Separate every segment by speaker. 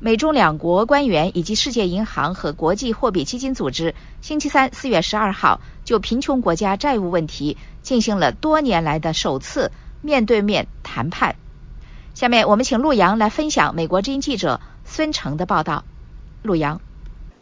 Speaker 1: 美中两国官员以及世界银行和国际货币基金组织星期三四月十二号就贫穷国家债务问题进行了多年来的首次面对面谈判。下面我们请陆洋来分享美国之音记者孙成的报道。陆洋，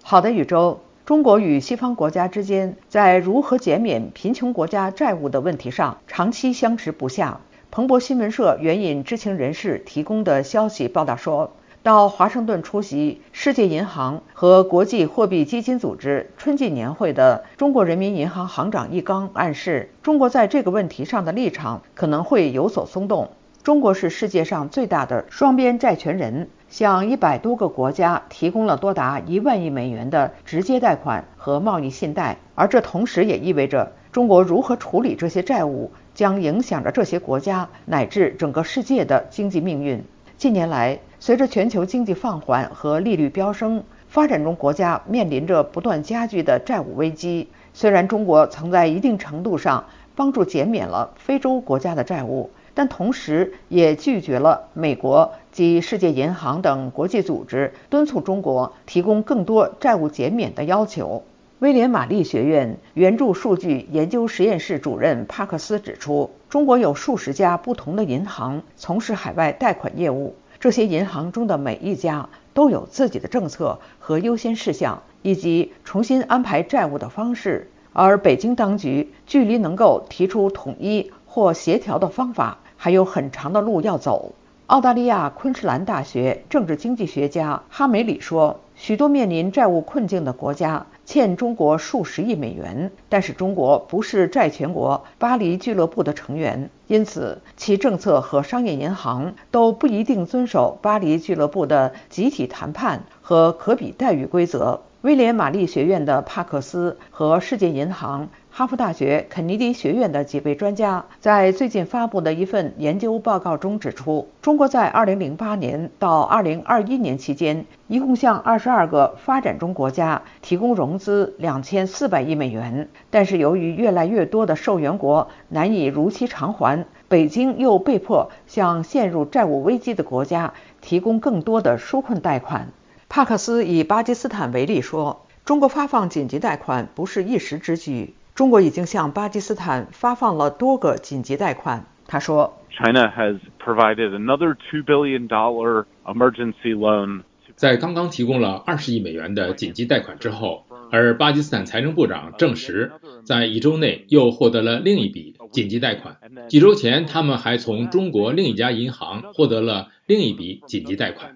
Speaker 2: 好的，宇宙。中国与西方国家之间在如何减免贫穷国家债务的问题上长期相持不下。彭博新闻社援引知情人士提供的消息报道说。到华盛顿出席世界银行和国际货币基金组织春季年会的中国人民银行行长易纲暗示，中国在这个问题上的立场可能会有所松动。中国是世界上最大的双边债权人，向一百多个国家提供了多达一万亿美元的直接贷款和贸易信贷，而这同时也意味着中国如何处理这些债务，将影响着这些国家乃至整个世界的经济命运。近年来，随着全球经济放缓和利率飙升，发展中国家面临着不断加剧的债务危机。虽然中国曾在一定程度上帮助减免了非洲国家的债务，但同时也拒绝了美国及世界银行等国际组织敦促中国提供更多债务减免的要求。威廉玛丽学院援助数据研究实验室主任帕克斯指出，中国有数十家不同的银行从事海外贷款业务，这些银行中的每一家都有自己的政策和优先事项，以及重新安排债务的方式。而北京当局距离能够提出统一或协调的方法还有很长的路要走。澳大利亚昆士兰大学政治经济学家哈梅里说。许多面临债务困境的国家欠中国数十亿美元，但是中国不是债权国巴黎俱乐部的成员，因此其政策和商业银行都不一定遵守巴黎俱乐部的集体谈判和可比待遇规则。威廉玛丽学院的帕克斯和世界银行。哈佛大学肯尼迪学院的几位专家在最近发布的一份研究报告中指出，中国在2008年到2021年期间，一共向22个发展中国家提供融资2400亿美元。但是，由于越来越多的受援国难以如期偿还，北京又被迫向陷入债务危机的国家提供更多的纾困贷款。帕克斯以巴基斯坦为例说，中国发放紧急贷款不是一时之举。中国已经向巴基斯坦发放了多个紧急贷款。他说
Speaker 3: ：“China has provided another two billion dollar emergency loan。”
Speaker 4: 在刚刚提供了二十亿美元的紧急贷款之后，而巴基斯坦财政部长证实，在一周内又获得了另一笔紧急贷款。几周前，他们还从中国另一家银行获得了另一笔紧急贷款。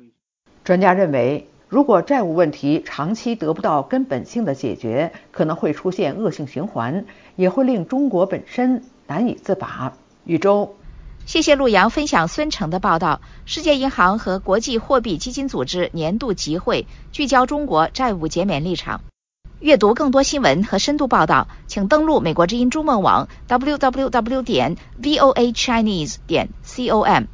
Speaker 2: 专家认为。如果债务问题长期得不到根本性的解决，可能会出现恶性循环，也会令中国本身难以自拔。宇宙，
Speaker 1: 谢谢陆洋分享孙成的报道。世界银行和国际货币基金组织年度集会聚焦中国债务减免立场。阅读更多新闻和深度报道，请登录美国之音中文网 w w w 点 v o a chinese 点 c o m。